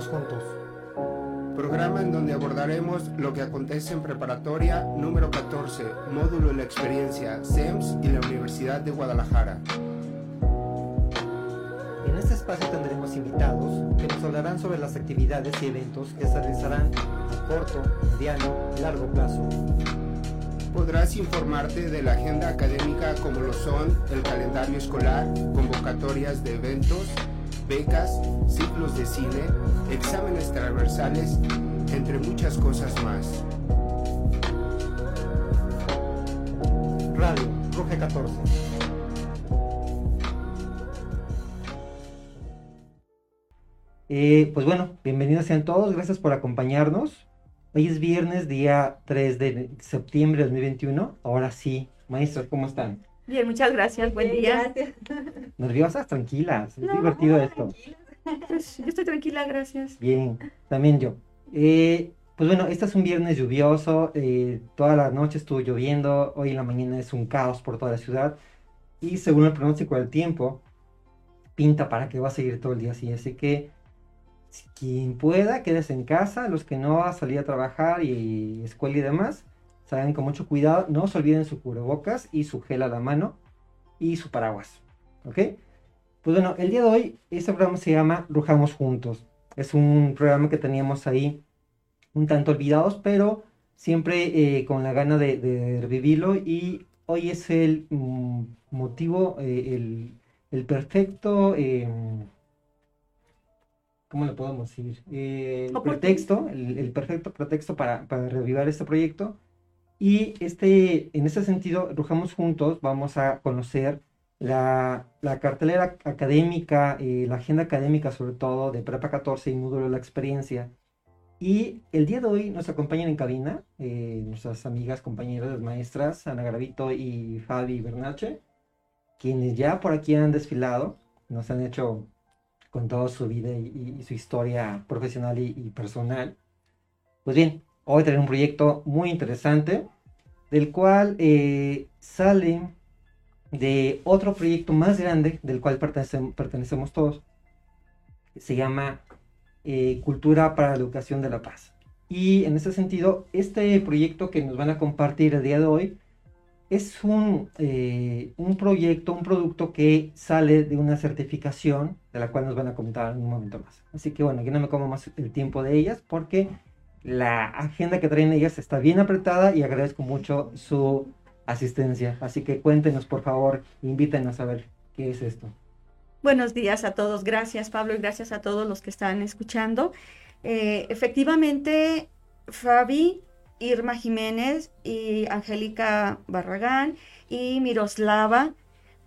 Juntos. Programa en donde abordaremos lo que acontece en preparatoria número 14, módulo en la experiencia SEMS y la Universidad de Guadalajara. En este espacio tendremos invitados que nos hablarán sobre las actividades y eventos que se realizarán a corto, mediano y largo plazo. Podrás informarte de la agenda académica como lo son el calendario escolar, convocatorias de eventos, becas, ciclos de cine, exámenes transversales, entre muchas cosas más. Radio Ruge 14. Eh, pues bueno, bienvenidos sean todos, gracias por acompañarnos. Hoy es viernes, día 3 de septiembre de 2021. Ahora sí, maestros, ¿cómo están? Bien, muchas gracias, buen día. Gracias. ¿Nerviosas? Tranquilas, es No, divertido esto. Yo estoy tranquila, gracias. Bien, también yo. Eh, pues bueno, este es un viernes lluvioso, eh, toda la noche estuvo lloviendo, hoy en la mañana es un caos por toda la ciudad y según el pronóstico del tiempo, pinta para que va a seguir todo el día así, así que si quien pueda, quédese en casa, los que no, a salir a trabajar y escuela y demás, salgan con mucho cuidado, no se olviden su cubrebocas y su gel a la mano y su paraguas, ¿ok? Pues bueno, el día de hoy este programa se llama Rujamos Juntos. Es un programa que teníamos ahí un tanto olvidados, pero siempre eh, con la gana de, de revivirlo y hoy es el mm, motivo, eh, el, el perfecto, eh, ¿cómo le podemos decir? Eh, el pretexto, el, el perfecto pretexto para, para revivir este proyecto. Y este, en ese sentido, Rujamos Juntos, vamos a conocer la, la cartelera académica, la agenda académica sobre todo de Prepa 14 y módulo de la experiencia. Y el día de hoy nos acompañan en cabina eh, nuestras amigas, compañeras, maestras, Ana Gravito y Fabi Bernache, quienes ya por aquí han desfilado, nos han hecho con toda su vida y, su historia profesional y, personal. Pues bien, hoy tenemos un proyecto muy interesante, del cual eh, sale de otro proyecto más grande, del cual pertenecem- pertenecemos todos, se llama eh, Cultura para la Educación de la Paz. Y en ese sentido, este proyecto que nos van a compartir el día de hoy es un, eh, un proyecto, un producto que sale de una certificación, de la cual nos van a comentar en un momento más. Así que bueno, aquí no me como más el tiempo de ellas porque la agenda que traen ellas está bien apretada y agradezco mucho su asistencia. Así que cuéntenos, por favor, invítenos a ver qué es esto. Buenos días a todos, gracias Pablo y gracias a todos los que están escuchando. Eh, efectivamente, Fabi, Irma Jiménez y Angélica Barragán y Miroslava,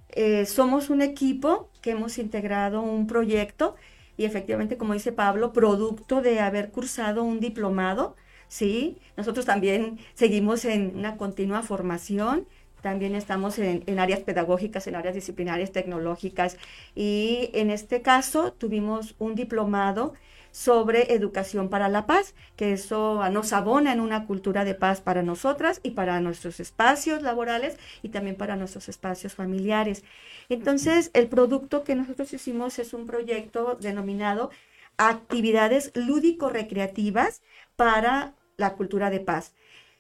eh, somos un equipo que hemos integrado un proyecto y efectivamente, como dice Pablo, producto de haber cursado un diplomado, ¿sí? Nosotros también seguimos en una continua formación, también estamos en, en áreas pedagógicas, en áreas disciplinarias, tecnológicas y en este caso tuvimos un diplomado sobre educación para la paz, que eso nos abona en una cultura de paz para nosotras y para nuestros espacios laborales y también para nuestros espacios familiares. Entonces, el producto que nosotros hicimos es un proyecto denominado Actividades lúdico-recreativas para la cultura de paz,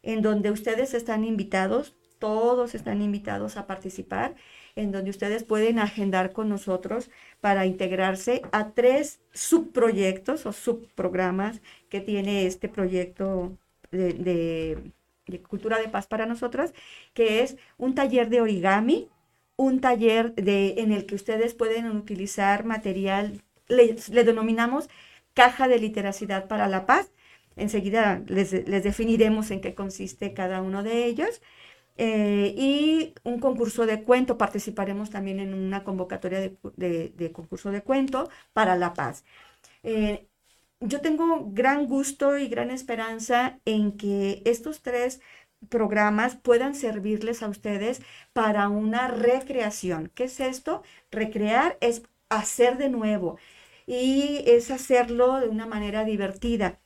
en donde ustedes están invitados, todos están invitados a participar, en donde ustedes pueden agendar con nosotros para integrarse a tres subproyectos o subprogramas que tiene este proyecto de, cultura de paz para nosotras, que es un taller de origami, un taller de, en el que ustedes pueden utilizar material, le denominamos caja de literacidad para la paz. Enseguida les, les definiremos en qué consiste cada uno de ellos. Eh, y un concurso de cuento, participaremos también en una convocatoria de, de concurso de cuento para la paz. Eh, yo tengo gran gusto y gran esperanza en que estos tres programas puedan servirles a ustedes para una recreación. ¿Qué es esto? Recrear es hacer de nuevo y es hacerlo de una manera divertida.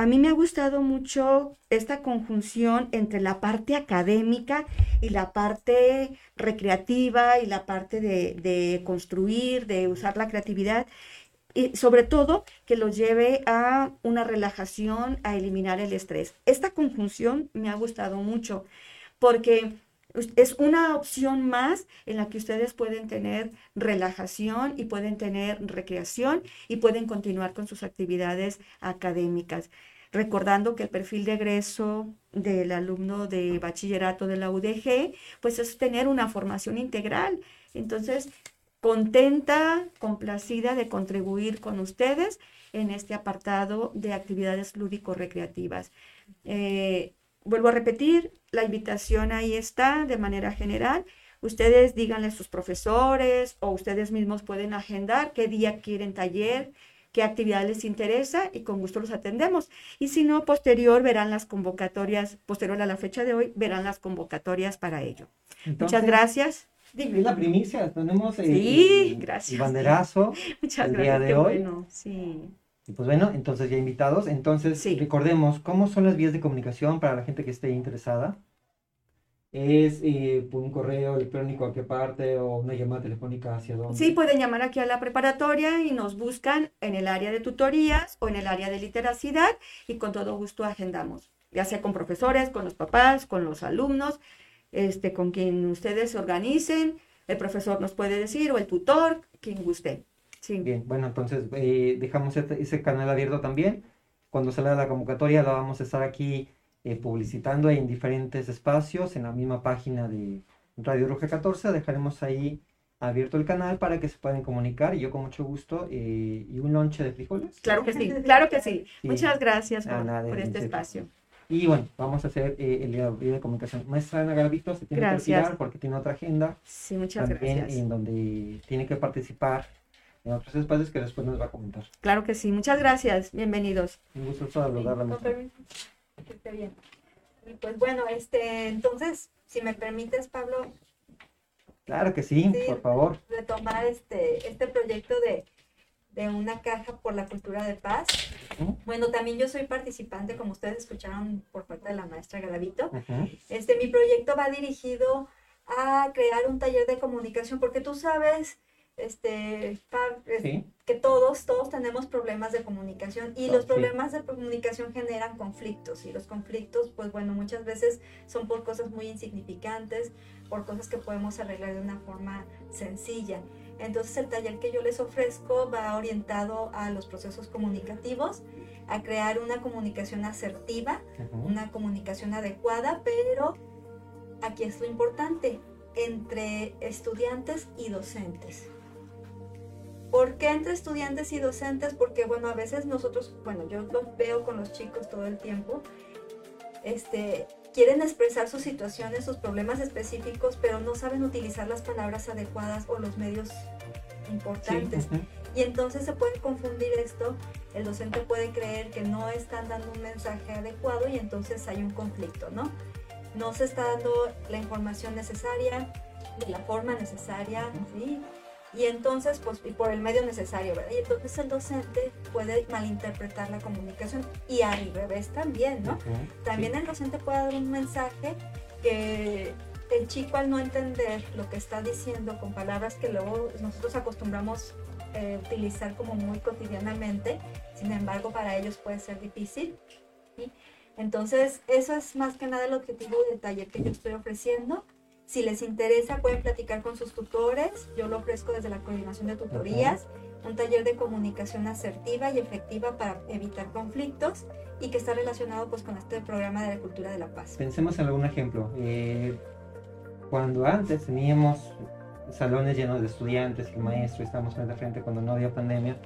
A mí me ha gustado mucho esta conjunción entre la parte académica y la parte recreativa y la parte de, construir, de usar la creatividad. y sobre todo que los lleve a una relajación, a eliminar el estrés. Esta conjunción me ha gustado mucho porque es una opción más en la que ustedes pueden tener relajación y pueden tener recreación y pueden continuar con sus actividades académicas. Recordando que el perfil de egreso del alumno de bachillerato de la UDG, pues es tener una formación integral. Entonces, contenta, complacida de contribuir con ustedes en este apartado de actividades lúdico-recreativas. Eh, vuelvo a repetir, la invitación ahí está de manera general. Ustedes díganle a sus profesores o ustedes mismos pueden agendar qué día quieren taller, qué actividad les interesa y con gusto los atendemos. Y si no, posterior verán las convocatorias, posterior a la fecha de hoy, verán las convocatorias para ello. Muchas gracias. Es la primicia, tenemos eh, sí, gracias. el banderazo Muchas el gracias, día de hoy. Bueno, sí. Y pues bueno, entonces ya invitados. Entonces, Sí. recordemos, ¿cómo son las vías de comunicación para la gente que esté interesada? ¿Es eh, por un correo electrónico a qué parte o una llamada telefónica hacia dónde? Sí, pueden llamar aquí a la preparatoria y nos buscan en el área de tutorías o en el área de literacidad y con todo gusto agendamos, ya sea con profesores, con los papás, con los alumnos, este, con quien ustedes se organicen, el profesor nos puede decir o el tutor, quien guste. Sí. Bien, bueno, entonces eh, dejamos este- ese canal abierto también. Cuando salga la convocatoria la vamos a estar aquí eh, publicitando en diferentes espacios, en la misma página de Radio Roja 14. Dejaremos ahí abierto el canal para que se puedan comunicar y yo con mucho gusto. eh, ¿Y un lonche de frijoles? Claro que sí, claro que sí. Sí. Muchas gracias por, por este espacio. Y bueno, vamos a hacer eh, el día de comunicación. Maestra Ana Garavito se tiene Gracias. que retirar porque tiene otra agenda Sí, muchas también gracias. en donde tiene que participar en otros espacios que después nos va a comentar. Claro que sí, muchas gracias. Bienvenidos. Un gusto saludarla, permiso. Que esté bien. Y pues bueno, este, entonces, si me permites, Pablo, Claro que sí, Sí. por favor. retomar este, este proyecto de, de una caja por la cultura de paz. Bueno, también yo soy participante, como ustedes escucharon por parte de la maestra Garavito. Ujú. Este, mi proyecto va dirigido a crear un taller de comunicación, porque tú sabes, este, Sí, que todos, todos tenemos problemas de comunicación y los sí. problemas de comunicación generan conflictos y los conflictos, pues bueno, muchas veces son por cosas muy insignificantes, por cosas que podemos arreglar de una forma sencilla. Entonces el taller que yo les ofrezco va orientado a los procesos comunicativos, a crear una comunicación asertiva, una comunicación adecuada, pero aquí es lo importante, entre estudiantes y docentes. ¿Por qué entre estudiantes y docentes? Porque, bueno, a veces nosotros, bueno, yo los veo con los chicos todo el tiempo, este, quieren expresar sus situaciones, sus problemas específicos, pero no saben utilizar las palabras adecuadas o los medios Sí, importantes. ujú. Y entonces se puede confundir esto, el docente puede creer que no están dando un mensaje adecuado y entonces hay un conflicto, ¿no? No se está dando la información necesaria, de la forma necesaria, ¿sí? Y entonces, pues, y por el medio necesario, ¿verdad? Y entonces el docente puede malinterpretar la comunicación y al revés también, ¿no? También el docente puede dar un mensaje que el chico al no entender lo que está diciendo con palabras que luego nosotros acostumbramos eh, utilizar como muy cotidianamente, sin embargo para ellos puede ser difícil. ¿sí? Entonces eso es más que nada el objetivo del taller que yo estoy ofreciendo. Si les interesa pueden platicar con sus tutores, yo lo ofrezco desde la coordinación de tutorías, un taller de comunicación asertiva y efectiva para evitar conflictos y que está relacionado pues con este programa de la cultura de la paz. Pensemos en algún ejemplo. Eh, cuando antes teníamos salones llenos de estudiantes y el maestro, estábamos frente a frente cuando no había pandemia,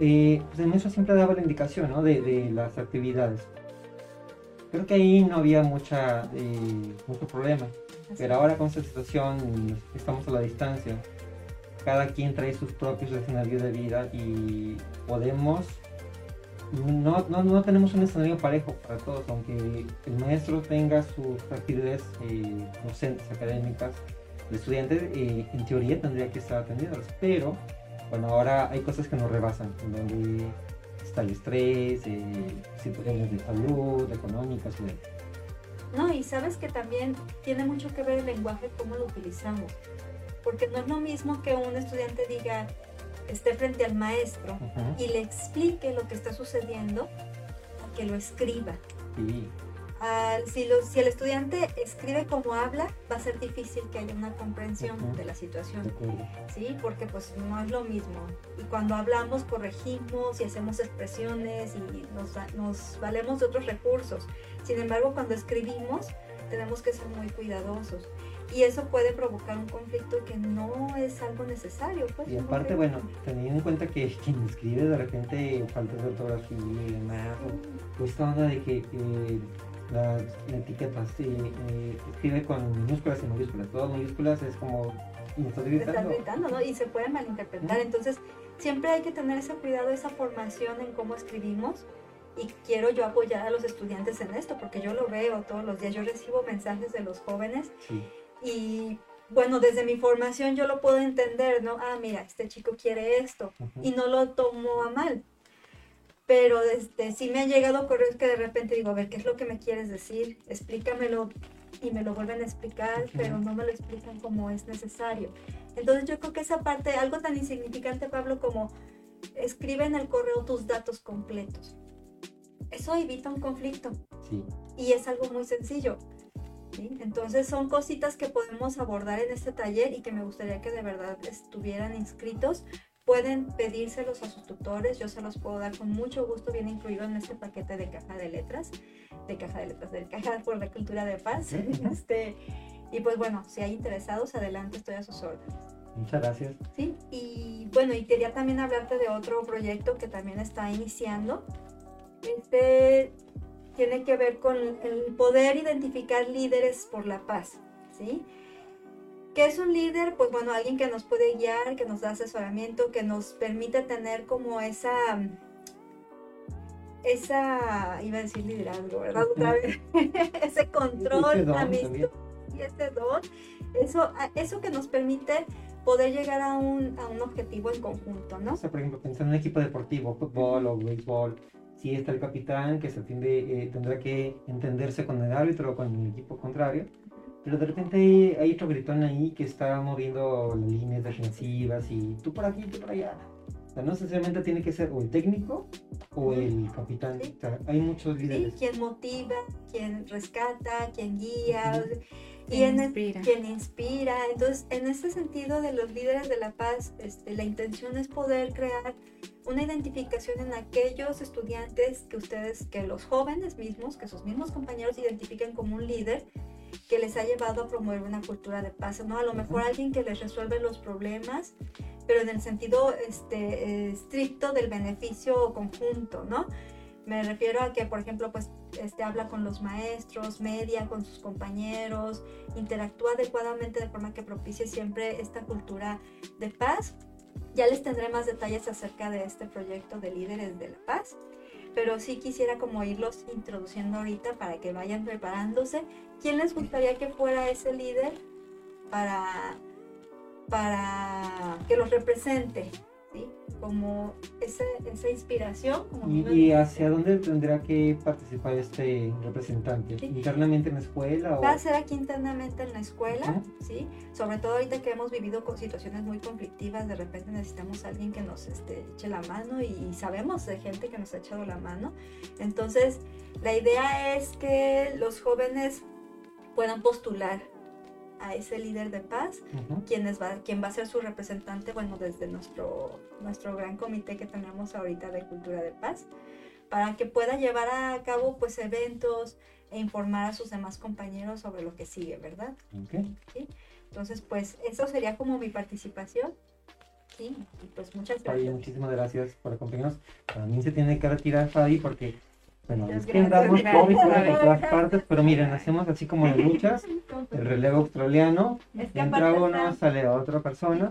eh, pues el maestro siempre daba la indicación ¿no? de, de las actividades. Creo que ahí no había mucha, eh, mucho problema. Pero ahora con esta situación estamos a la distancia. Cada quien trae sus propios escenarios de vida y podemos... No, no, no tenemos un escenario parejo para todos, aunque el maestro tenga sus actividades eh, docentes, académicas, el estudiante eh, en teoría tendría que estar atendiéndolas, pero bueno, ahora hay cosas que nos rebasan, donde está el estrés, eh, situaciones de salud, económicas, demás. No, y sabes que también tiene mucho que ver el lenguaje, cómo lo utilizamos. Porque no es lo mismo que un estudiante diga, esté frente al maestro y le explique lo que está sucediendo, a que lo escriba. Sí, Al- si, lo- si el estudiante escribe como habla, va a ser difícil que haya una comprensión de la situación. ¿sí? Porque pues no es lo mismo. Y cuando hablamos corregimos y hacemos expresiones y nos, nos valemos de otros recursos. Sin embargo, cuando escribimos tenemos que ser muy cuidadosos. Y eso puede provocar un conflicto que no es algo necesario. Pues, Y aparte, bueno, teniendo en cuenta que quien escribe de repente faltas de ortografía y demás, o esta onda de que eh, las etiquetas eh, eh, escribe con minúsculas y mayúsculas, todas mayúsculas es como me estás gritando. estás gritando, ¿no? Y se puede malinterpretar. Entonces, siempre hay que tener ese cuidado, esa formación en cómo escribimos. Y quiero yo apoyar a los estudiantes en esto, porque yo lo veo todos los días. Yo recibo mensajes de los jóvenes Sí, y bueno, desde mi formación yo lo puedo entender, ¿no? Ah, mira, este chico quiere esto y no lo tomo a mal. Pero este, sí me han llegado correos que de repente digo, a ver, ¿qué es lo que me quieres decir? Explícamelo y me lo vuelven a explicar, pero no me lo explican como es necesario. Entonces yo creo que esa parte, algo tan insignificante, Pablo, como escribe en el correo tus datos completos. Eso evita un conflicto sí. y es algo muy sencillo. ¿sí? Entonces son cositas que podemos abordar en este taller y que me gustaría que de verdad estuvieran inscritos. Pueden pedírselos a sus tutores, yo se los puedo dar con mucho gusto, viene incluido en este paquete de caja de letras, de caja de letras, de caja por la cultura de paz. Este, y pues bueno, si hay interesados, adelante, estoy a sus órdenes. Muchas gracias. ¿sí? Y bueno, y quería también hablarte de otro proyecto que también está iniciando. Este tiene que ver con el poder identificar líderes por la paz, ¿sí? ¿Qué es un líder? Pues bueno, alguien que nos puede guiar, que nos da asesoramiento, que nos permite tener como esa, esa, iba a decir liderazgo, ¿verdad? Otra vez, ese control, Ese don amistad y ese don, eso, eso que nos permite poder llegar a un, a un objetivo en conjunto, ¿no? O sea, por ejemplo, pensar en un equipo deportivo, fútbol o béisbol, si está el capitán que se atiende, eh, tendrá que entenderse con el árbitro o con el equipo contrario, pero de repente hay otro gritón ahí que está moviendo las líneas defensivas y tú por aquí, tú por allá. O sea, no necesariamente tiene que ser o el técnico o el capitán. Sí. O sea, hay muchos ¿sí? líderes. Quien motiva, quien rescata, quien guía, y Quien en el- inspira. quien inspira. Entonces, en ese sentido de los líderes de la paz, este, la intención es poder crear una identificación en aquellos estudiantes que ustedes, que los jóvenes mismos, que sus mismos compañeros identifiquen como un líder que les ha llevado a promover una cultura de paz, ¿no? A lo mejor alguien que les resuelve los problemas, pero en el sentido este, eh, estricto del beneficio conjunto, ¿no? Me refiero a que, por ejemplo, pues este, habla con los maestros, media con sus compañeros, interactúa adecuadamente de forma que propicie siempre esta cultura de paz. Ya les tendré más detalles acerca de este proyecto de líderes de la paz, pero sí quisiera como irlos introduciendo ahorita para que vayan preparándose. ¿Quién les gustaría que fuera ese líder para, para que los represente? ¿sí? Como esa, esa inspiración. Como ¿Y, y hacia dónde tendrá que participar este representante? Sí. ¿Internamente en la escuela o...? Va a ser aquí internamente en la escuela. ¿sí? Sobre todo ahorita que hemos vivido con situaciones muy conflictivas, de repente necesitamos a alguien que nos este, eche la mano y, y sabemos de gente que nos ha echado la mano. Entonces, la idea es que los jóvenes puedan postular a ese líder de paz, Ujú. quien, es va, quien va a ser su representante, bueno, desde nuestro, nuestro gran comité que tenemos ahorita de Cultura de Paz, para que pueda llevar a cabo pues eventos e informar a sus demás compañeros sobre lo que sigue, ¿verdad? Ok. Entonces, pues eso sería como mi participación. Sí, y pues muchas Fabi, gracias. muchísimas gracias por acompañarnos. También se tiene que retirar Fabi porque, bueno, es que Gracias, COVID por todas partes, pero miren, hacemos así como las luchas, el relevo australiano, Es que entra uno, está sale otra persona.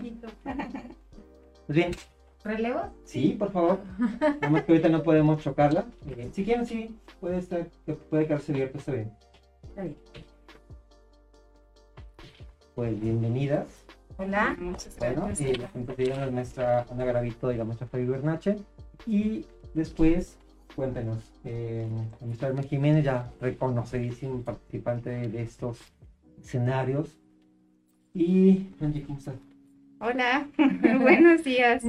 Pues bien, ¿Relevos? sí, por favor. Nada más que ahorita no podemos chocarla. Eh, si quieren, sí, puede estar, puede quedarse abierto, está bien. Está bien. Pues bienvenidas. Hola. Muchas Bueno, gracias. eh, la presentación la maestra Ana Garavito y la maestra Fabi Bernache. Y después, cuéntenos, eh, Irma Jiménez, ya reconocidísimo participante de estos escenarios. Y, Angie, ¿cómo estás? Hola, buenos días.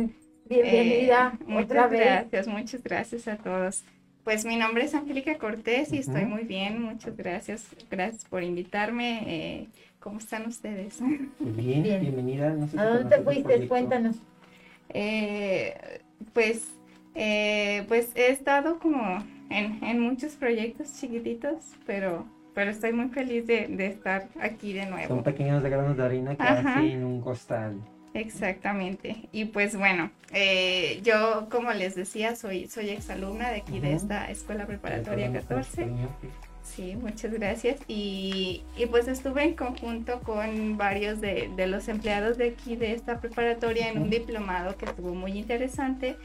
Bienvenida Eh, muchas vez. gracias, muchas gracias a todos. Pues mi nombre es Angélica Cortés y estoy muy bien, muchas gracias. Gracias por invitarme. eh, ¿Cómo están ustedes? Bien, Bien. bienvenida. No sé si ¿A dónde te fuiste? proyecto. Cuéntanos. Eh, pues, eh, pues he estado como en, en muchos proyectos chiquititos, pero, pero estoy muy feliz de, de estar aquí de nuevo. Son pequeños de granos de harina que Ajá. hacen un costal. Exactamente. Y pues bueno, eh, yo como les decía, soy, soy exalumna de aquí de esta escuela preparatoria Perdón, 14. cariño. Sí, muchas gracias. Y, y pues estuve en conjunto con varios de, de los empleados de aquí de esta preparatoria en un diplomado que estuvo muy interesante.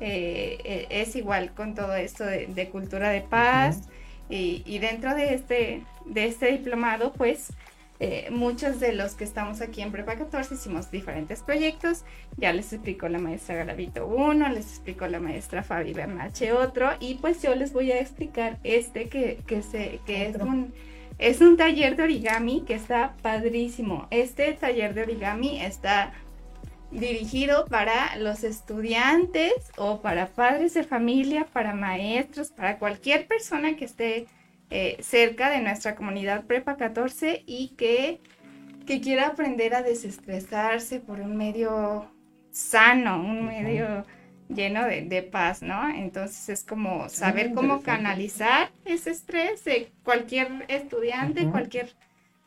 Eh, eh, es igual con todo esto de, de cultura de paz. y, y dentro de este, de este diplomado, pues eh, muchos de los que estamos aquí en Prepa 14 hicimos diferentes proyectos. Ya les explicó la maestra Garavito uno, les explicó la maestra Fabi Bernache otro, y pues yo les voy a explicar este que, que, se, que es un... Es un taller de origami que está padrísimo. Este taller de origami está dirigido para los estudiantes o para padres de familia, para maestros, para cualquier persona que esté eh, cerca de nuestra comunidad Prepa 14 y que, que quiera aprender a desestresarse por un medio sano, un medio lleno de, de paz, ¿no? Entonces es como saber muy cómo canalizar ese estrés de cualquier estudiante, cualquier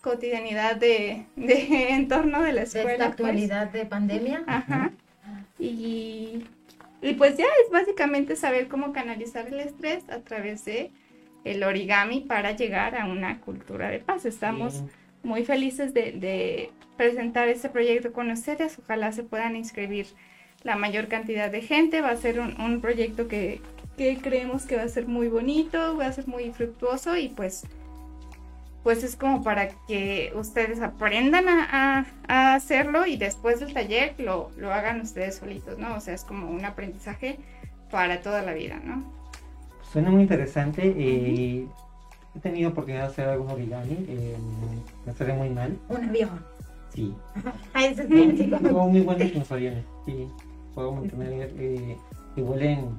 cotidianidad de, de entorno de la De escuela. esta pues. actualidad de pandemia. Ajá. Y, y pues ya es básicamente saber cómo canalizar el estrés a través de el origami para llegar a una cultura de paz. Estamos Bien. muy felices de, de presentar este proyecto con ustedes. Ojalá se puedan inscribir la mayor cantidad de gente. Va a ser un, un proyecto que, que creemos que va a ser muy bonito, va a ser muy fructuoso y pues pues es como para que ustedes aprendan a, a- a hacerlo y después del taller lo, lo hagan ustedes solitos, ¿no? O sea, es como un aprendizaje para toda la vida, ¿no? Suena muy interesante. eh, he tenido oportunidad de hacer algún origami. eh, me sale muy mal. Un avión. Sí. Ah, ese es. Tengo muy buenos los aviones. Sí. Puedo mantener eh, que vuelen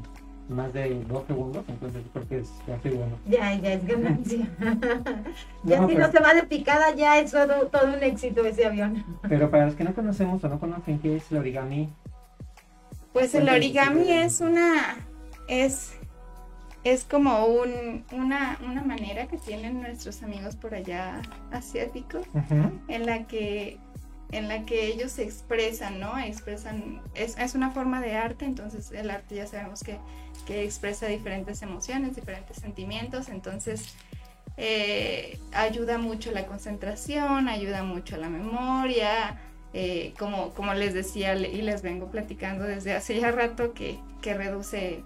más de dos segundos. Entonces creo que es soy bueno. Ya, ya es ganancia. ya No, si pero- no se va de picada, ya es todo, todo un éxito ese avión. Pero para los que no conocemos o no conocen qué es el origami, Pues el origami es una, es, es como un, una, una manera que tienen nuestros amigos por allá asiáticos en la que en la que ellos se expresan, ¿no? Expresan, es, es una forma de arte, entonces el arte ya sabemos que, que expresa diferentes emociones, diferentes sentimientos, entonces eh, ayuda mucho a la concentración, ayuda mucho a la memoria, eh, como, como les decía y les vengo platicando desde hace ya rato, que, que reduce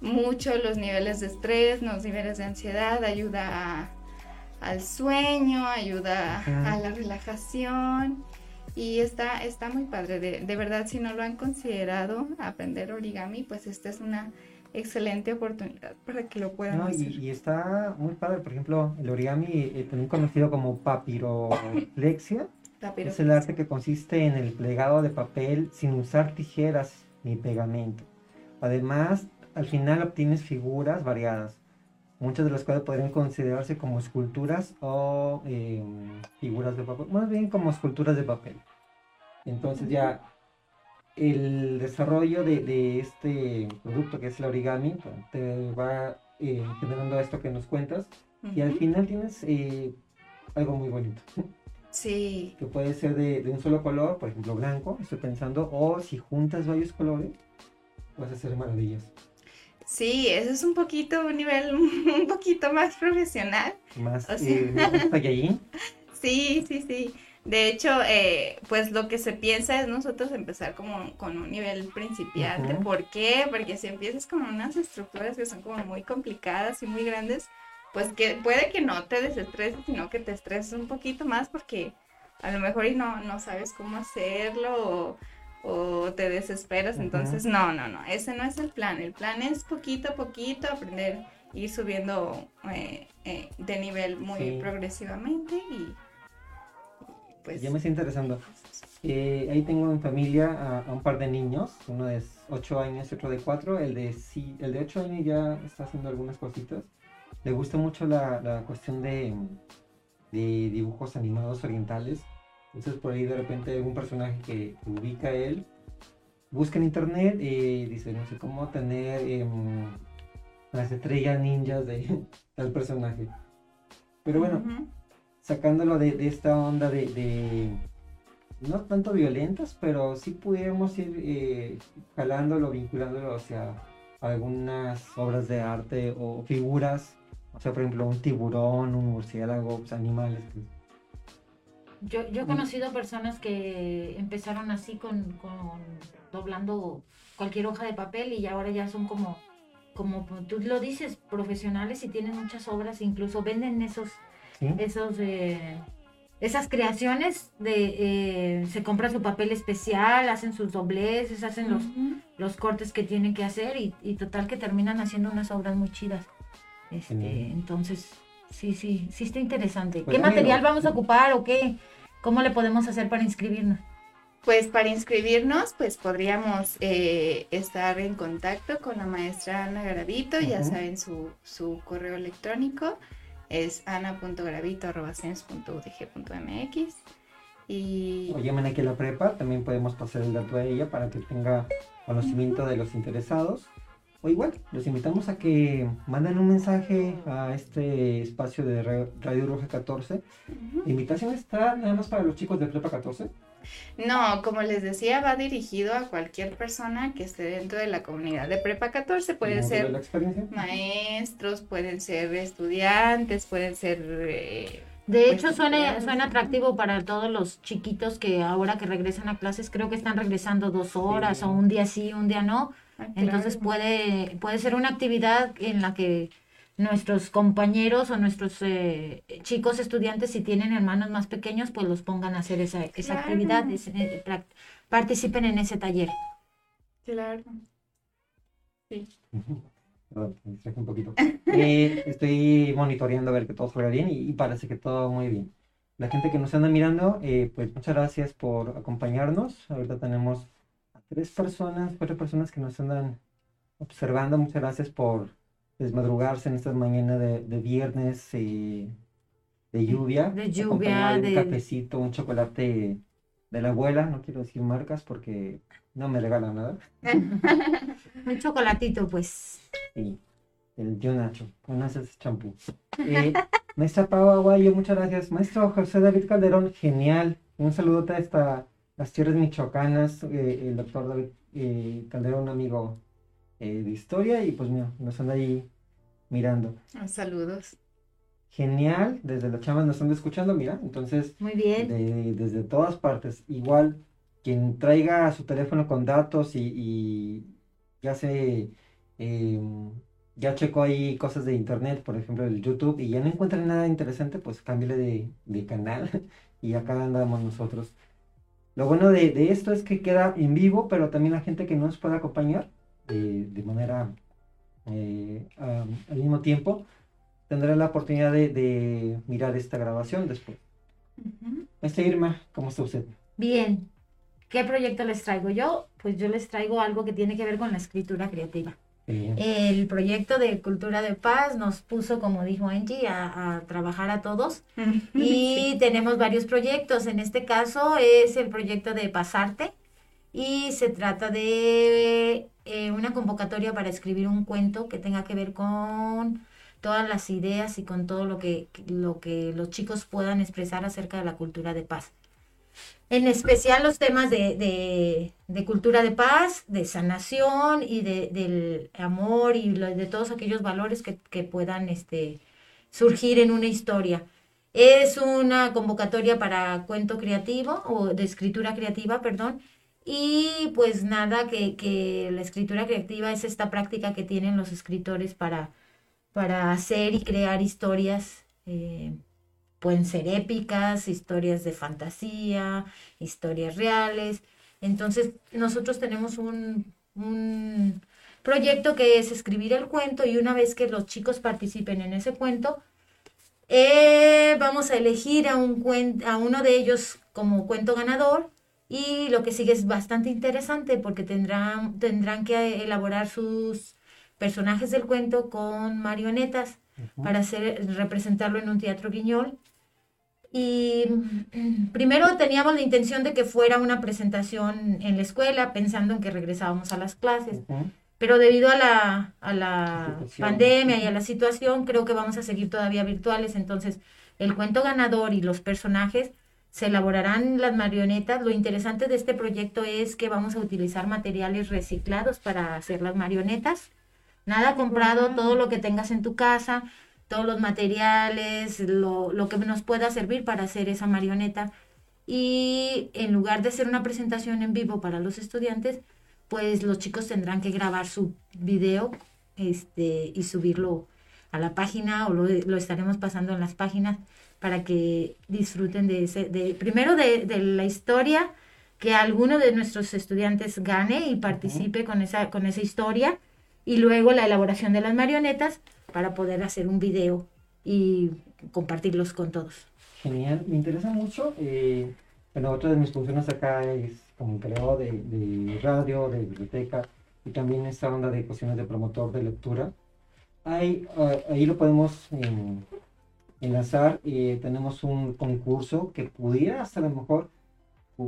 mucho los niveles de estrés, los niveles de ansiedad, ayuda a- al sueño, ayuda Ujú. a la relajación y está, está muy padre. De, de verdad, si no lo han considerado aprender origami, pues esta es una excelente oportunidad para que lo puedan No, y, hacer. y está muy padre, por ejemplo, el origami, eh, también conocido como papiroflexia, es el arte que consiste en el plegado de papel sin usar tijeras ni pegamento. Además, al final obtienes figuras variadas, muchas de las cuales podrían considerarse como esculturas o eh, figuras de papel, más bien como esculturas de papel. Entonces ya el desarrollo de, de este producto que es el origami te va eh, generando esto que nos cuentas y al final tienes eh, algo muy bonito Sí, que puede ser de, de un solo color, por ejemplo blanco, estoy pensando, o si juntas varios colores, puedes hacer maravillas. sí, eso es un poquito, un nivel un poquito más profesional. Más O sea- eh, más. Sí, sí, sí. De hecho, eh, pues lo que se piensa es nosotros empezar como con un nivel principiante. ¿Por qué? Porque si empiezas con unas estructuras que son como muy complicadas y muy grandes, pues que puede que no te desestreses, sino que te estreses un poquito más porque a lo mejor y no, no sabes cómo hacerlo o, o te desesperas. Entonces, no, no, no, ese no es el plan. El plan es poquito a poquito aprender, ir subiendo eh, eh, de nivel muy Sí. progresivamente y, pues... Ya me está interesando. Eh, ahí tengo en familia a, a un par de niños, uno de 8 años y otro de 4. El de, sí, el de 8 años ya está haciendo algunas cositas. Le gusta mucho la, la cuestión de, de dibujos animados orientales. Entonces por ahí de repente un personaje que, que ubica él, busca en internet y dice, no sé cómo tener em, las estrellas ninjas de tal personaje. Pero bueno. Sacándolo de, de esta onda de, de- no tanto violentas, pero sí pudiéramos ir eh, jalándolo, vinculándolo hacia algunas obras de arte o figuras, o sea, por ejemplo, un tiburón, un murciélago, pues, animales. que- Yo, yo he conocido personas que empezaron así con, con doblando cualquier hoja de papel y ahora ya son como, como tú lo dices, profesionales y tienen muchas obras, incluso venden esos, ¿sí? esos eh, esas creaciones de eh, se compra su papel especial, hacen sus dobleces, hacen los, los cortes que tienen que hacer y, y total que terminan haciendo unas obras muy chidas. Este, entonces, sí, sí, sí está interesante. Pues ¿Qué material vamos a ocupar o qué? ¿Cómo le podemos hacer para inscribirnos? Pues para inscribirnos, pues podríamos eh, estar en contacto con la maestra Ana Garavito, ya Ujú. saben su, su correo electrónico es ana.gravito.udg.mx y O llamen aquí a la prepa, también podemos pasar el dato a ella para que tenga conocimiento de los interesados. O igual, los invitamos a que manden un mensaje a este espacio de Ra- Radio Roja 14. La invitación está nada más para los chicos de Prepa 14. No, como les decía, va dirigido a cualquier persona que esté dentro de la comunidad de Prepa 14, pueden ¿Cómo fue ser maestros, pueden ser estudiantes, pueden ser... eh, De Pues, hecho, suena, claro, suena sí. atractivo para todos los chiquitos que ahora que regresan a clases, creo que están regresando dos horas Sí. o un día sí, un día no. ah, Entonces puede, puede ser una actividad en la que nuestros compañeros o nuestros eh, chicos estudiantes, si tienen hermanos más pequeños, pues los pongan a hacer esa, esa Claro. actividad, ese- eh, participen en ese taller. Claro. Perdón, me distraje un poquito. Eh, estoy monitoreando a ver que todo salga bien y, y parece que todo muy bien. La gente que nos anda mirando, eh, pues muchas gracias por acompañarnos. Ahorita tenemos a tres personas, cuatro personas que nos andan observando. Muchas gracias por desmadrugarse en estas mañanas de, de viernes eh, de lluvia. De lluvia, de un cafecito, un chocolate de la abuela. No quiero decir marcas porque no me regalan nada. Un chocolatito, pues. Sí, el yo Nacho, con ese champú. Eh, maestra Pau Aguayo, muchas gracias. Maestro José David Calderón, genial. Un saludote hasta las tierras michoacanas. eh, el doctor David eh, Calderón, amigo eh, de historia, y pues mira, nos anda ahí mirando. Saludos. Genial, desde la chama nos anda escuchando, mira, entonces Muy bien. de- desde todas partes. Igual, quien traiga su teléfono con datos y, y ya se em, ya checó ahí cosas de internet, por ejemplo, el YouTube, y ya no encuentra nada interesante, pues cámbiale de, de canal y acá andamos nosotros. Lo bueno de, de esto es que queda en vivo, pero también la gente que no nos puede acompañar de, de manera eh, am, al mismo tiempo tendrá la oportunidad de, de mirar esta grabación después. Maestra Irma, ¿cómo está usted? Bien. ¿Qué proyecto les traigo yo? Pues yo les traigo algo que tiene que ver con la escritura creativa. Bien. El proyecto de Cultura de Paz nos puso, como dijo Angie, a, a trabajar a todos. Y tenemos varios proyectos. En este caso es el proyecto de Pasarte. Y se trata de eh, una convocatoria para escribir un cuento que tenga que ver con todas las ideas y con todo lo que, lo que los chicos puedan expresar acerca de la cultura de paz. En especial los temas de, de- cultura de paz, de sanación y de, del amor y de todos aquellos valores que, que puedan este, surgir en una historia. Es una convocatoria para cuento creativo o de escritura creativa, perdón. Y pues nada, que, que la escritura creativa es esta práctica que tienen los escritores para, para hacer y crear historias. eh, pueden ser épicas, historias de fantasía, historias reales. Entonces, nosotros tenemos un, un proyecto que es escribir el cuento y una vez que los chicos participen en ese cuento, eh, vamos a elegir a, un cuen- a uno de ellos como cuento ganador Y lo que sigue es bastante interesante porque tendrán, tendrán que elaborar sus personajes del cuento con marionetas para hacer, representarlo en un teatro guiñol. Y primero teníamos la intención de que fuera una presentación en la escuela, pensando en que regresábamos a las clases. Pero debido a la, a la pandemia y a la situación, creo que vamos a seguir todavía virtuales. Entonces, el cuento ganador y los personajes se elaborarán las marionetas. Lo interesante de este proyecto es que vamos a utilizar materiales reciclados para hacer las marionetas. Nada comprado, todo lo que tengas en tu casa, todos los materiales, lo, lo que nos pueda servir para hacer esa marioneta. Y en lugar de hacer una presentación en vivo para los estudiantes, pues los chicos tendrán que grabar su video este, y subirlo a la página o lo, lo estaremos pasando en las páginas para que disfruten de ese, de, primero de, de la historia, que alguno de nuestros estudiantes gane y participe con, esa, con esa historia, y luego la elaboración de las marionetas para poder hacer un video y compartirlos con todos. Genial, me interesa mucho. Eh, bueno, otra de mis funciones acá es como encargado de, de radio, de biblioteca y también esta onda de cuestiones de promotor de lectura. Ahí, ah, ahí lo podemos eh, enlazar. Eh, tenemos un concurso que pudiera hasta a lo mejor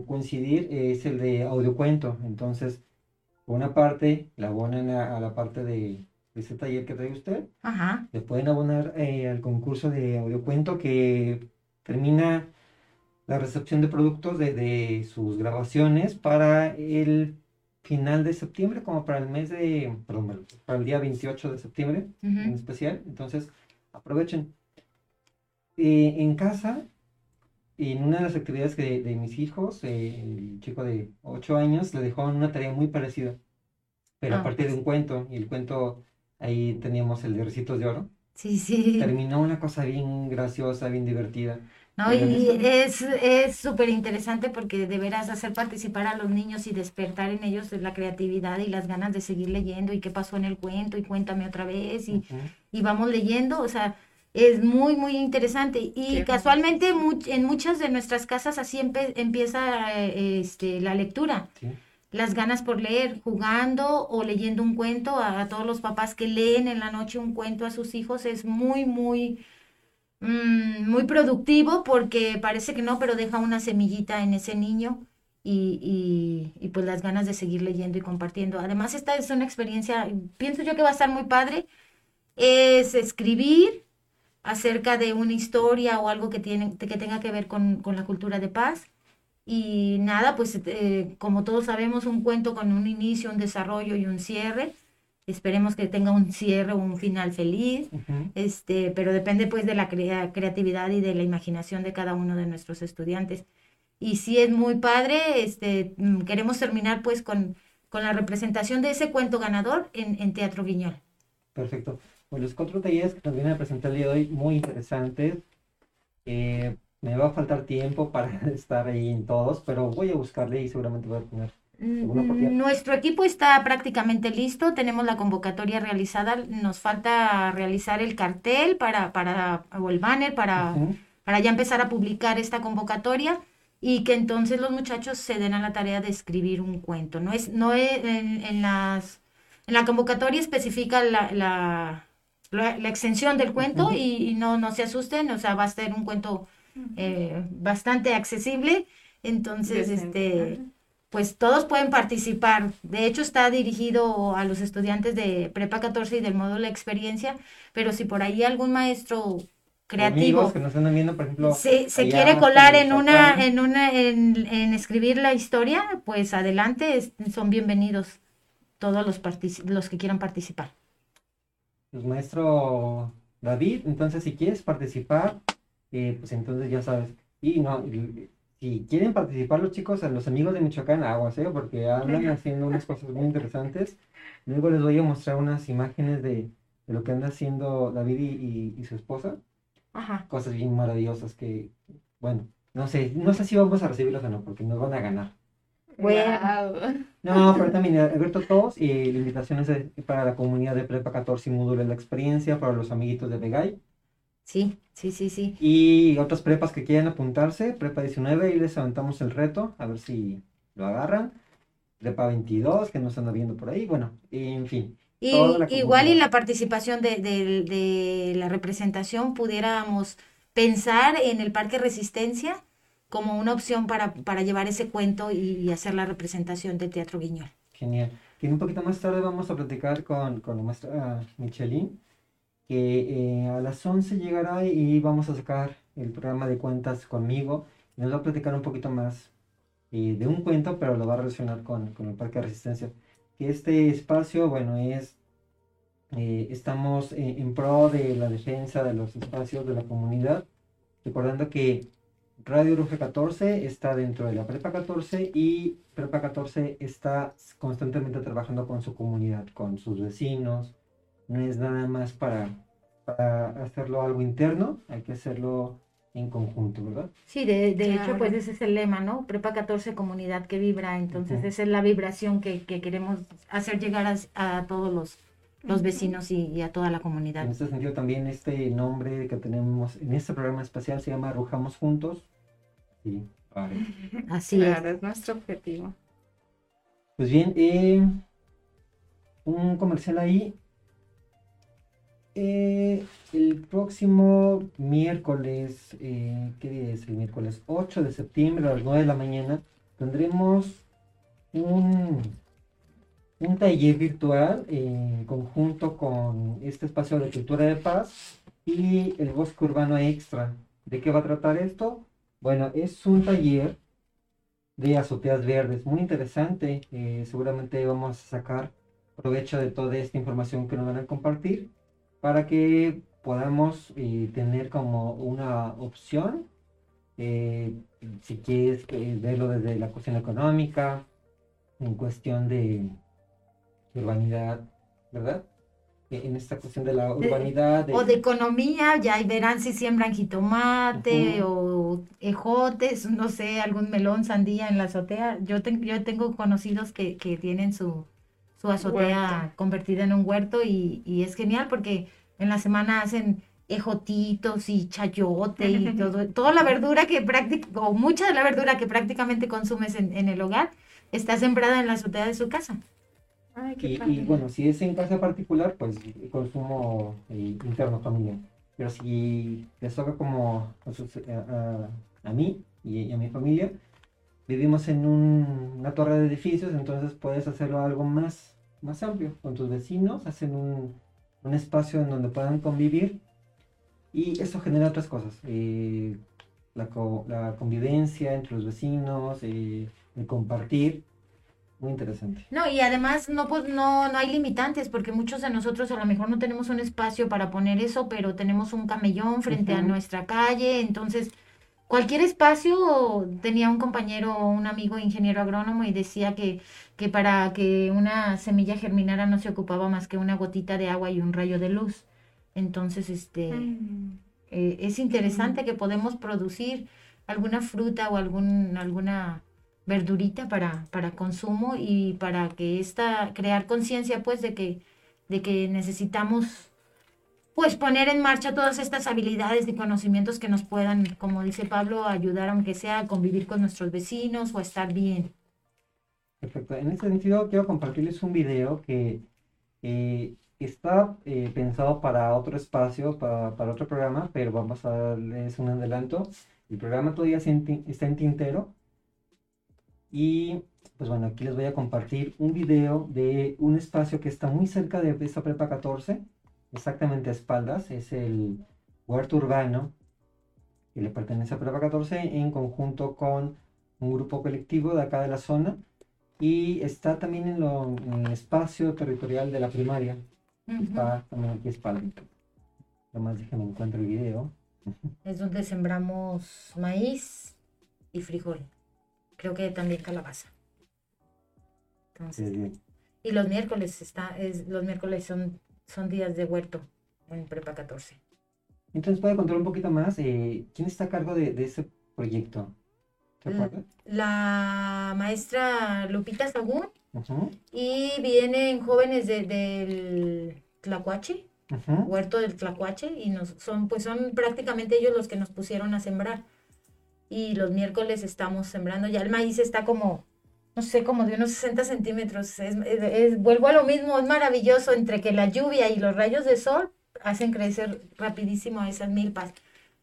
coincidir, es el de audiocuento. Entonces, por una parte, la abonan a, a la parte de, de ese taller que trae usted. Ajá. Le pueden abonar eh, al concurso de audiocuento que termina la recepción de productos de, de, sus grabaciones para el final de septiembre, como para el mes de, perdón, para el día 28 de septiembre uh -huh. en especial. Entonces, aprovechen. Eh, en casa, en una de las actividades que de, de mis hijos, eh, el chico de 8 años, le dejó una tarea muy parecida, pero ah, a partir pues. de un cuento, y el cuento, ahí teníamos el de Recitos de Oro. Sí, sí. Terminó una cosa bien graciosa, bien divertida. No, y es súper interesante porque de veras hacer participar a los niños y despertar en ellos la creatividad y las ganas de seguir leyendo y qué pasó en el cuento y cuéntame otra vez y, uh -huh. y vamos leyendo, o sea, es muy, muy interesante. Y casualmente much, en muchas de nuestras casas así empe empieza eh, este, la lectura. Sí. Las ganas por leer, jugando o leyendo un cuento. A, a, todos los papás que leen en la noche un cuento a sus hijos es muy, muy, mmm, muy productivo porque parece que no, pero deja una semillita en ese niño. Y, y, y, pues las ganas de seguir leyendo y compartiendo. Además, esta es una experiencia, pienso yo que va a estar muy padre, es escribir, acerca de una historia o algo que, tiene, que tenga que ver con, con la cultura de paz. Y nada, pues eh, como todos sabemos, un cuento con un inicio, un desarrollo y un cierre. Esperemos que tenga un cierre o un final feliz, uh -huh. este, pero depende pues de la crea creatividad y de la imaginación de cada uno de nuestros estudiantes. Y si es muy padre, este, mm, queremos terminar pues con, con la representación de ese cuento ganador en, en Teatro Guiñol. Perfecto. Pues los cuatro talleres que nos vienen a presentar el día de hoy, muy interesantes. Eh, me va a faltar tiempo para estar ahí en todos, pero voy a buscarle y seguramente voy a poner mm, nuestro equipo está prácticamente listo, tenemos la convocatoria realizada, nos falta realizar el cartel para, para o el banner para, uh -huh. para ya empezar a publicar esta convocatoria y que entonces los muchachos se den a la tarea de escribir un cuento. No es, no es en, en las en la convocatoria especifica la, la, la, la extensión del cuento uh -huh. y, y, no, no se asusten, o sea, va a ser un cuento eh, bastante accesible, entonces, este, pues todos pueden participar. De hecho, está dirigido a los estudiantes de Prepa 14 y del módulo experiencia, pero si por ahí algún maestro creativo que nos viendo, por ejemplo, se, se quiere colar en una, en una, en, en, escribir la historia, pues adelante, son bienvenidos todos los, los que quieran participar. Pues maestro David, entonces si quieres participar, eh, pues entonces ya sabes. Y no, y, si quieren participar los chicos, a los amigos de Michoacán, aguas, ¿eh? porque andan haciendo unas cosas muy interesantes. Luego les voy a mostrar unas imágenes de, de lo que anda haciendo David y, y, y su esposa. Ajá. Cosas bien maravillosas que, bueno, no sé, no sé si vamos a recibirlos o no, porque nos van a ganar. Bueno. No, pero también abierto todos y la invitación es para la comunidad de Prepa 14 y módulo la experiencia, para los amiguitos de Begay. Sí, sí, sí, sí. Y otras prepas que quieran apuntarse, Prepa 19, y les levantamos el reto, a ver si lo agarran. Prepa 22, que nos están viendo por ahí, bueno, en fin. Y igual y la participación de, de- de la representación pudiéramos pensar en el Parque Resistencia como una opción para, para llevar ese cuento y, y hacer la representación de Teatro Guiñol. Genial. Y un poquito más tarde vamos a platicar con, con la maestra Michelin, que eh, a las 11 llegará y vamos a sacar el programa de cuentas conmigo. Nos va a platicar un poquito más eh, de un cuento, pero lo va a relacionar con, con el Parque de Resistencia. Que este espacio, bueno, es, eh, estamos en, en pro de la defensa de los espacios de la comunidad, recordando que Radio Ruge 14 está dentro de la Prepa 14 y Prepa 14 está constantemente trabajando con su comunidad, con sus vecinos. No es nada más para, para hacerlo algo interno, hay que hacerlo en conjunto, ¿verdad? Sí, de, de hecho, Claro. pues ese es el lema, ¿no? Prepa 14, comunidad que vibra. Entonces, Ujú. esa es la vibración que, que queremos hacer llegar a, a todos los, los vecinos y, y a toda la comunidad. En este sentido también este nombre que tenemos en este programa especial se llama Arrojamos Juntos. Sí, vale. Así es. Claro, es nuestro objetivo. Pues bien, eh, un comercial ahí. Eh, el próximo miércoles, eh, ¿qué día es el miércoles? 8 de septiembre a las 9 de la mañana tendremos un, un taller virtual en conjunto con este espacio de cultura de paz y el bosque urbano extra. ¿De qué va a tratar esto? Bueno, es un taller de azoteas verdes, muy interesante. eh, seguramente vamos a sacar provecho de toda esta información que nos van a compartir para que podamos eh, tener como una opción, eh, si quieres verlo desde la cuestión económica, en cuestión de urbanidad, ¿verdad? Eh, En esta cuestión de la urbanidad. de- O de economía, ya verán si siembran jitomate o ejotes, no sé, algún melón, sandía en la azotea. Yo, ten- yo tengo conocidos que, que tienen su, su azotea Huerto. convertida en un huerto y, y es genial porque en la semana hacen ejotitos y chayote y todo, toda la verdura que prácticamente, o mucha de la verdura que prácticamente consumes en, en el hogar, está sembrada en la azotea de su casa. Ay, qué Y, padre. y, bueno, si es en casa particular, pues consumo eh, interno familiar. Pero si les toca como a, sus- a- a- a mí y, y a mi familia, vivimos en un- una torre de edificios, entonces puedes hacerlo algo más, más amplio con tus vecinos, hacen un, un espacio en donde puedan convivir y eso genera otras cosas. eh, la, co- la convivencia entre los vecinos, eh, el compartir, muy interesante. No, y además no, pues, no, no hay limitantes, porque muchos de nosotros a lo mejor no tenemos un espacio para poner eso, pero tenemos un camellón frente a nuestra calle, entonces cualquier espacio, tenía un compañero o un amigo ingeniero agrónomo y decía que, que para que una semilla germinara no se ocupaba más que una gotita de agua y un rayo de luz. Entonces, este, Mm. eh, es interesante que podemos producir alguna fruta o algún, alguna verdurita para, para consumo y para que esta, crear conciencia pues de que, de que necesitamos pues poner en marcha todas estas habilidades y conocimientos que nos puedan, como dice Pablo, ayudar aunque sea a convivir con nuestros vecinos o a estar bien. Perfecto. En este sentido, quiero compartirles un video que eh, está eh, pensado para otro espacio, para, para otro programa, pero vamos a darles un adelanto. El programa todavía está en tintero. Y pues bueno, aquí les voy a compartir un video de un espacio que está muy cerca de esta prepa 14, exactamente a espaldas. Es el huerto urbano que le pertenece a prepa 14 en conjunto con un grupo colectivo de acá de la zona y está también en, lo- en el espacio territorial de la primaria. Está también aquí a espalda. Además, déjenme encuentro el video. Es donde sembramos maíz y frijol. Creo que también calabaza. Entonces, Sí. Y los miércoles está, es, los miércoles son, son días de huerto en Prepa 14. Entonces, ¿puede contar un poquito más? eh, ¿Quién está a cargo de, de ese proyecto? ¿Te acuerdas? La maestra Lupita Sagún y vienen jóvenes de- del Tlacuache, huerto del Tlacuache, y nos, son, pues son prácticamente ellos los que nos pusieron a sembrar. Y los miércoles estamos sembrando, ya el maíz está como, no sé, como de unos 60 centímetros. Es, es- es- vuelvo a lo mismo, es maravilloso entre que la lluvia y los rayos de sol hacen crecer rapidísimo esas milpas.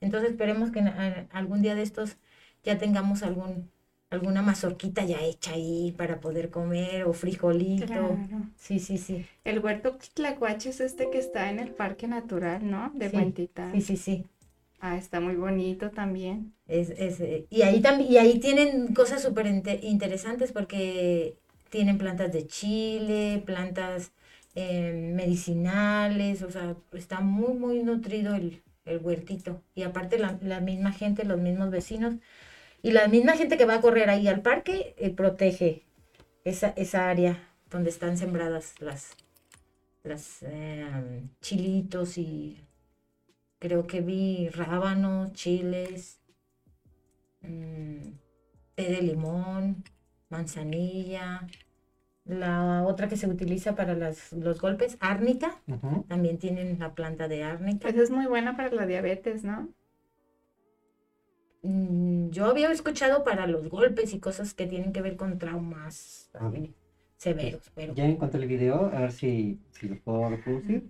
Entonces esperemos que en- en algún día de estos ya tengamos algún, alguna mazorquita ya hecha ahí para poder comer o frijolito. Claro. Sí, sí, sí. El huerto Tlacuache es este que está en el Parque Natural, ¿no? De Sí, Huentitán. Sí, sí, sí. Ah, está muy bonito también. Es, es, eh, y ahí también, y ahí tienen cosas súper inte- interesantes porque tienen plantas de chile, plantas eh, medicinales, o sea, está muy, muy nutrido el, el huertito. Y aparte la, la misma gente, los mismos vecinos, y la misma gente que va a correr ahí al parque, eh, protege esa, esa área donde están sembradas las, las chilitos y creo que vi rábanos, chiles, mm, té de limón, manzanilla. La otra que se utiliza para las, los golpes, árnica, también tienen la planta de árnica. Pues es muy buena para la diabetes, ¿no? Mm, Yo había escuchado para los golpes y cosas que tienen que ver con traumas Ah. severos, pero Ya encontré el video, a ver si, si lo puedo reproducir.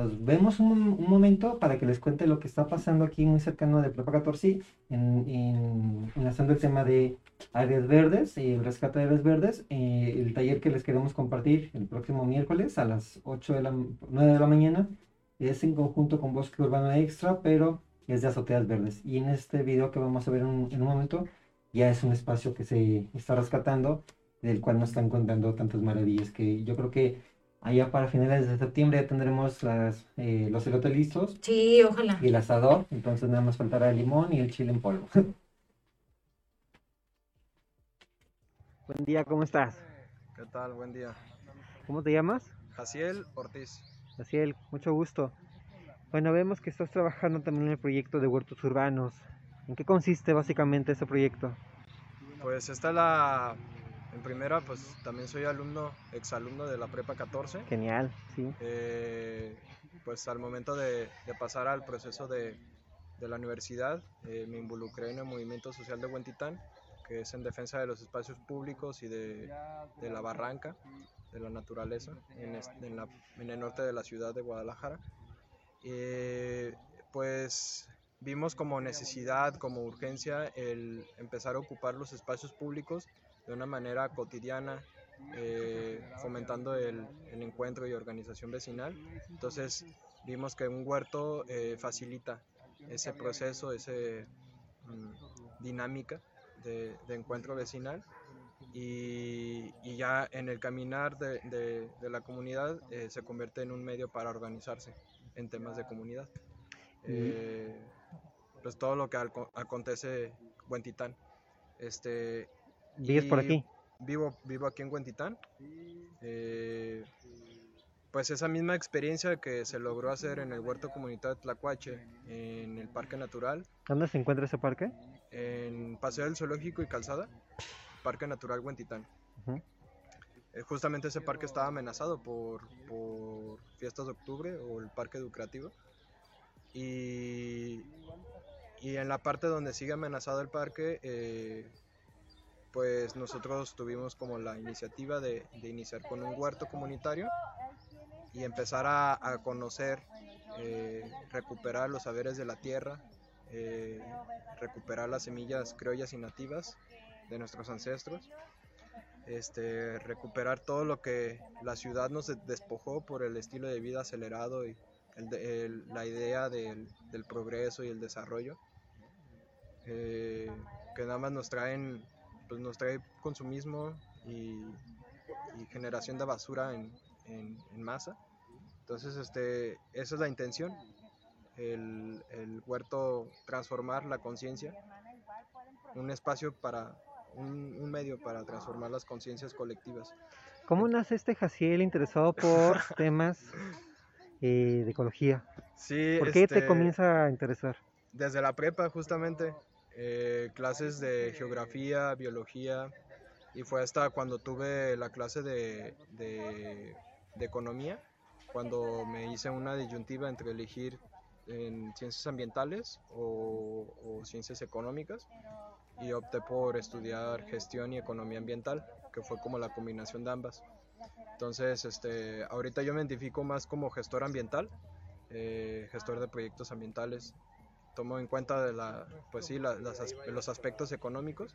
Entonces, vemos un, un momento para que les cuente lo que está pasando aquí muy cercano de Prepa 14, en, en, enlazando el tema de áreas verdes, y el rescate de áreas verdes, eh, el taller que les queremos compartir el próximo miércoles a las 8 de la, 9 de la mañana, es en conjunto con Bosque Urbano Extra, pero es de azoteas verdes. Y en este video que vamos a ver un, en un momento, ya es un espacio que se está rescatando del cual nos están contando tantas maravillas que yo creo que allá para finales de septiembre ya tendremos las, eh, los elotes listos sí, ojalá. y el asador, entonces nada más faltará el limón y el chile en polvo. Buen día, ¿cómo estás? ¿Qué tal? Buen día. ¿Cómo te llamas? Jaciel Ortiz. Maciel, mucho gusto. Bueno, vemos que estás trabajando también en el proyecto de huertos urbanos. ¿En qué consiste básicamente ese proyecto? Pues esta es la... En primera, pues también soy alumno, exalumno de la Prepa 14. Genial, sí. Eh, pues al momento de, de pasar al proceso de, de la universidad, eh, me involucré en el movimiento social de Huentitán, que es en defensa de los espacios públicos y de, de la barranca, de la naturaleza, en, es- en la- en el norte de la ciudad de Guadalajara. Eh, pues vimos como necesidad, como urgencia, el empezar a ocupar los espacios públicos de una manera cotidiana, eh, fomentando el, el encuentro y organización vecinal. Entonces vimos que un huerto eh, facilita ese proceso, esa dinámica de, de encuentro vecinal y, y ya en el caminar de, de- de la comunidad eh, se convierte en un medio para organizarse en temas de comunidad. Pues todo lo que acontece en Huentitán. Este, ¿Vives por aquí? Vivo, vivo aquí en Huentitán. Eh, pues esa misma experiencia que se logró hacer en el huerto comunitario de Tlacuache, en el Parque Natural, ¿Dónde se encuentra ese parque? en Paseo del Zoológico y Calzada, Parque Natural Huentitán. Eh, justamente ese parque estaba amenazado por, por fiestas de octubre o el parque educativo. Y, y en la parte donde sigue amenazado el parque, eh, pues nosotros tuvimos como la iniciativa de, de iniciar con un huerto comunitario y empezar a, a conocer, eh, recuperar los saberes de la tierra, eh, recuperar las semillas criollas y nativas de nuestros ancestros, este, recuperar todo lo que la ciudad nos de- despojó por el estilo de vida acelerado y el- la idea del, del progreso y el desarrollo, eh, que nada más nos traen, pues nos trae consumismo y, y generación de basura en, en- en masa. Entonces, este, esa es la intención, el, el huerto transformar la conciencia, un espacio para, un, un medio para transformar las conciencias colectivas. ¿Cómo nace este Jaciel interesado por temas eh, de ecología? Sí, ¿Por qué te este, comienza a interesar? Desde la prepa, justamente, eh, clases de geografía, biología, y fue hasta cuando tuve la clase de, de- de economía, cuando me hice una disyuntiva entre elegir en ciencias ambientales o, o ciencias económicas. y opté por estudiar gestión y economía ambiental, que fue como la combinación de ambas. Entonces, este, ahorita yo me identifico más como gestor ambiental, eh, gestor de proyectos ambientales. Tomo en cuenta de la, pues sí, la- las as- los aspectos económicos,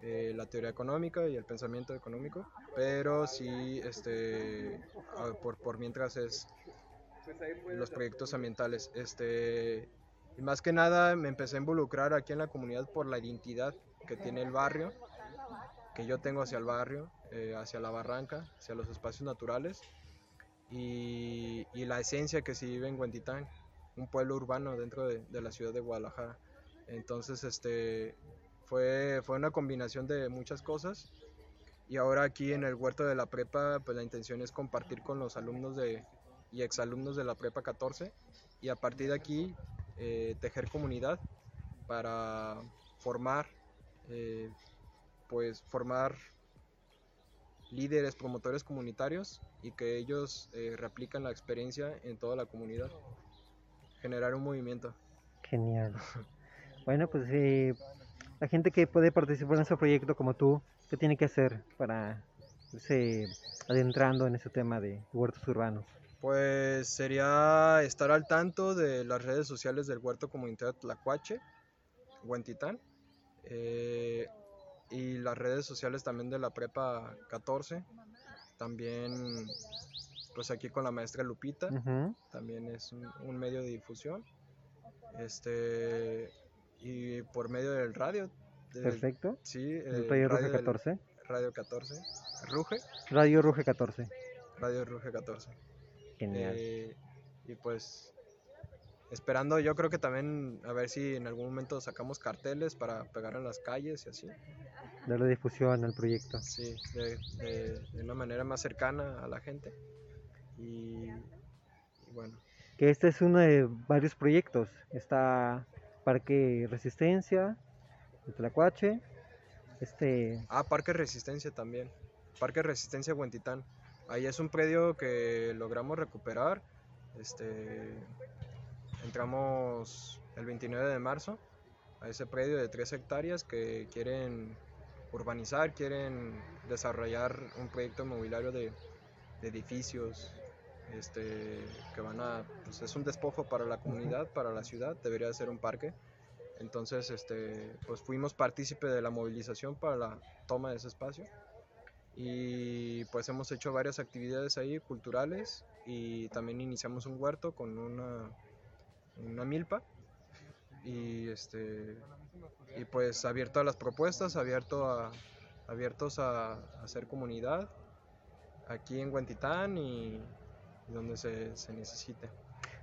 eh, la teoría económica y el pensamiento económico, pero sí, este, ah, por, por mientras es los proyectos ambientales. Este, y más que nada me empecé a involucrar aquí en la comunidad por la identidad que tiene el barrio, que yo tengo hacia el barrio, eh, hacia la barranca, hacia los espacios naturales y, y la esencia que se vive en Huentitán, un pueblo urbano dentro de, la ciudad de Guadalajara. Entonces, este, fue, fue una combinación de muchas cosas. Y ahora aquí en el huerto de la prepa, pues la intención es compartir con los alumnos de, y exalumnos de la prepa 14 y a partir de aquí eh, tejer comunidad para formar, eh, pues formar líderes, promotores comunitarios y que ellos eh, replican la experiencia en toda la comunidad, generar un movimiento. Genial. Bueno, pues eh, la gente que puede participar en ese proyecto como tú, ¿qué tiene que hacer para irse adentrando en ese tema de huertos urbanos? Pues sería estar al tanto de las redes sociales del Huerto Comunitario Tlacuache, Huentitán, eh, y las redes sociales también de la Prepa 14, también pues aquí con la maestra Lupita, también es un, un medio de difusión, este, y por medio del radio. del- Perfecto. Sí, El eh, Radio Ruge del- 14. Radio 14, Ruge, Radio Ruge 14. Radio Ruge 14. Genial. Eh, y pues esperando, yo creo que también a ver si en algún momento sacamos carteles para pegar en las calles y así. Darle difusión al proyecto. Sí, de, de- de una manera más cercana a la gente. Y, y bueno, Que este es uno de varios proyectos. Está Parque Resistencia, de Tlacuache. Este, ah, Parque Resistencia también. Parque Resistencia Huentitán. Ahí es un predio que logramos recuperar. Este, entramos el 29 de marzo a ese predio de 3 hectáreas que quieren urbanizar, quieren desarrollar un proyecto inmobiliario de, de edificios este, que van a, pues es un despojo para la comunidad, para la ciudad, debería ser un parque. Entonces, este, pues fuimos partícipe de la movilización para la toma de ese espacio. Y pues hemos hecho varias actividades ahí culturales y también iniciamos un huerto con una, una milpa. Y este y pues abierto a las propuestas, abierto a abiertos a, a hacer comunidad aquí en Huentitán y, y donde se, se necesite.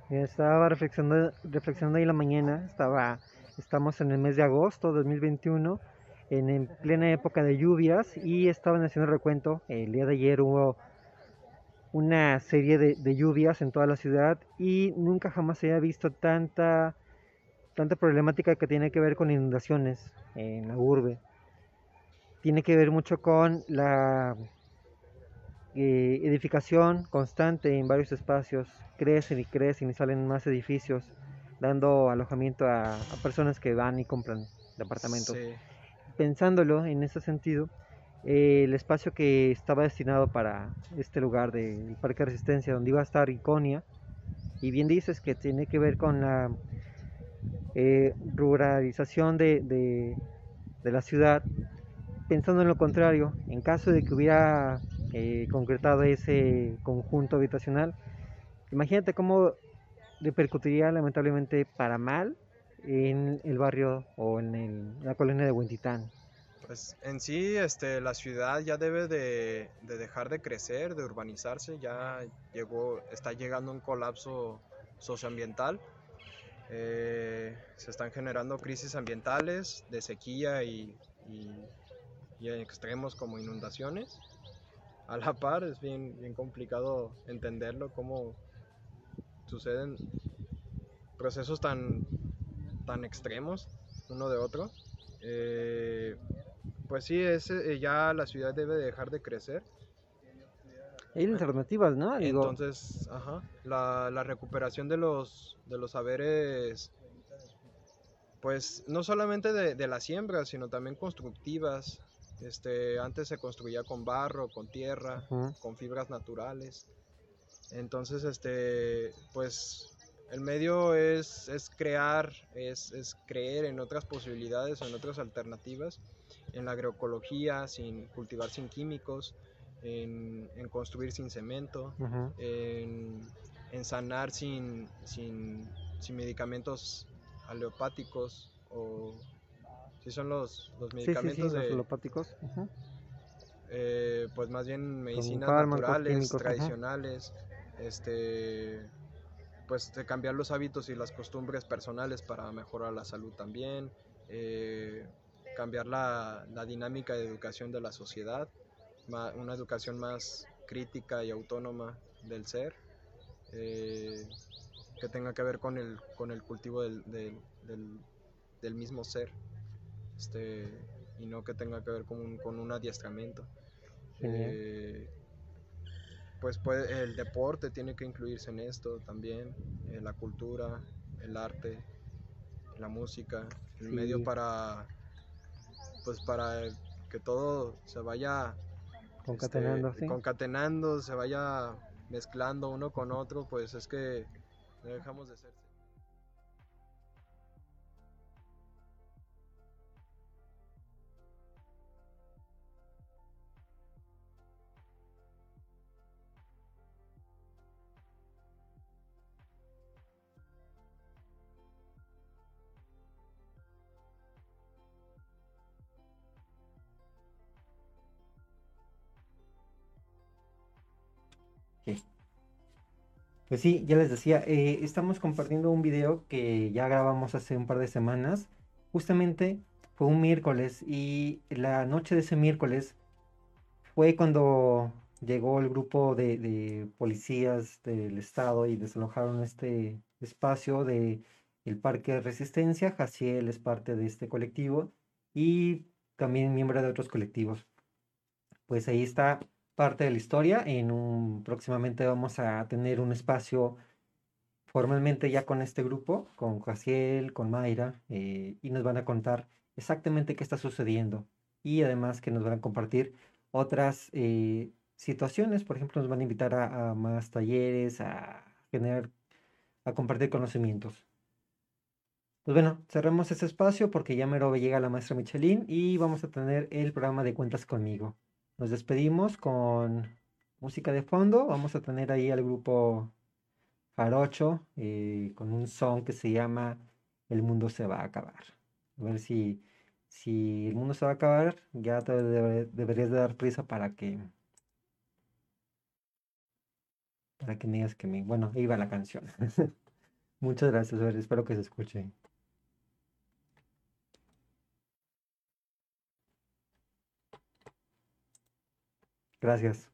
estaba reflexionando, reflexionando ahí la mañana. Estaba, estamos en el mes de agosto de 2021, en, en plena época de lluvias, y estaban haciendo recuento. El día de ayer hubo una serie de, de lluvias en toda la ciudad y nunca jamás se había visto tanta, tanta problemática que tiene que ver con inundaciones en la urbe. Tiene que ver mucho con la eh, edificación constante en varios espacios. Crecen y crecen y salen más edificios, dando alojamiento a, a personas que van y compran departamentos Sí, pensándolo en ese sentido, eh, el espacio que estaba destinado para este lugar del Parque de Resistencia, donde iba a estar Iconia, y bien dices que tiene que ver con la eh, ruralización de, de- de la ciudad, pensando en lo contrario, en caso de que hubiera eh, concretado ese conjunto habitacional, imagínate cómo repercutiría lamentablemente para mal en el barrio o en el- la colonia de Huentitán. Pues en sí, este, la ciudad ya debe de, de dejar de crecer, de urbanizarse, ya llegó, está llegando un colapso socioambiental. Eh, se están generando crisis ambientales de sequía y, y- y extremos como inundaciones. A la par es bien, bien complicado entenderlo, cómo suceden procesos tan, tan extremos uno de otro. Eh, pues sí, es, eh, ya la ciudad debe dejar de crecer. Hay alternativas, ¿no? Digo, Entonces, ajá, la, la recuperación de los, de los saberes pues no solamente de, de la siembra, sino también constructivas. Este, antes se construía con barro, con tierra, con fibras naturales. Entonces, este, pues el medio es, es crear, es, es, creer en otras posibilidades, en otras alternativas, en la agroecología, sin cultivar sin químicos, en, en construir sin cemento, en, en, sanar sin, sin, sin medicamentos aleopáticos o si son los, los medicamentos de, alopáticos. Eh, pues más bien medicinas naturales, tradicionales, este pues de cambiar los hábitos y las costumbres personales para mejorar la salud también, eh, cambiar la, la, dinámica de educación de la sociedad, una educación más crítica y autónoma del ser, eh, que tenga que ver con el, con el cultivo del, del, del, mismo ser, este, y no que tenga que ver con un, con un adiestramiento. Eh, pues, el deporte tiene que incluirse en esto también, eh, la cultura, el arte, la música, el medio para pues para que todo se vaya concatenando, este, concatenando, se vaya mezclando uno con otro, pues es que dejamos de ser. Pues sí, ya les decía, eh, estamos compartiendo un video que ya grabamos hace un par de semanas. Justamente fue un miércoles y la noche de ese miércoles fue cuando llegó el grupo de, policías del estado y desalojaron este espacio de el Parque de Resistencia. Jaciel es parte de este colectivo y también miembro de otros colectivos. Pues ahí está parte de la historia. En un, próximamente vamos a tener un espacio formalmente ya con este grupo, con Jaciel, con Mayra, eh, y nos van a contar exactamente qué está sucediendo. Y además que nos van a compartir otras eh, situaciones, por ejemplo, nos van a invitar a, más talleres, a generar, a compartir conocimientos. Pues bueno, cerremos ese espacio porque ya mero llega la maestra Michelin y vamos a tener el programa de Cuentas conmigo. Nos despedimos con música de fondo. Vamos a tener ahí al grupo Jarocho eh, con un son que se llama El mundo se va a acabar. A ver si, si el mundo se va a acabar, ya te deberías de dar prisa para que para que me digas que me... Bueno, ahí va la canción. Muchas gracias, espero que se escuche. Gracias.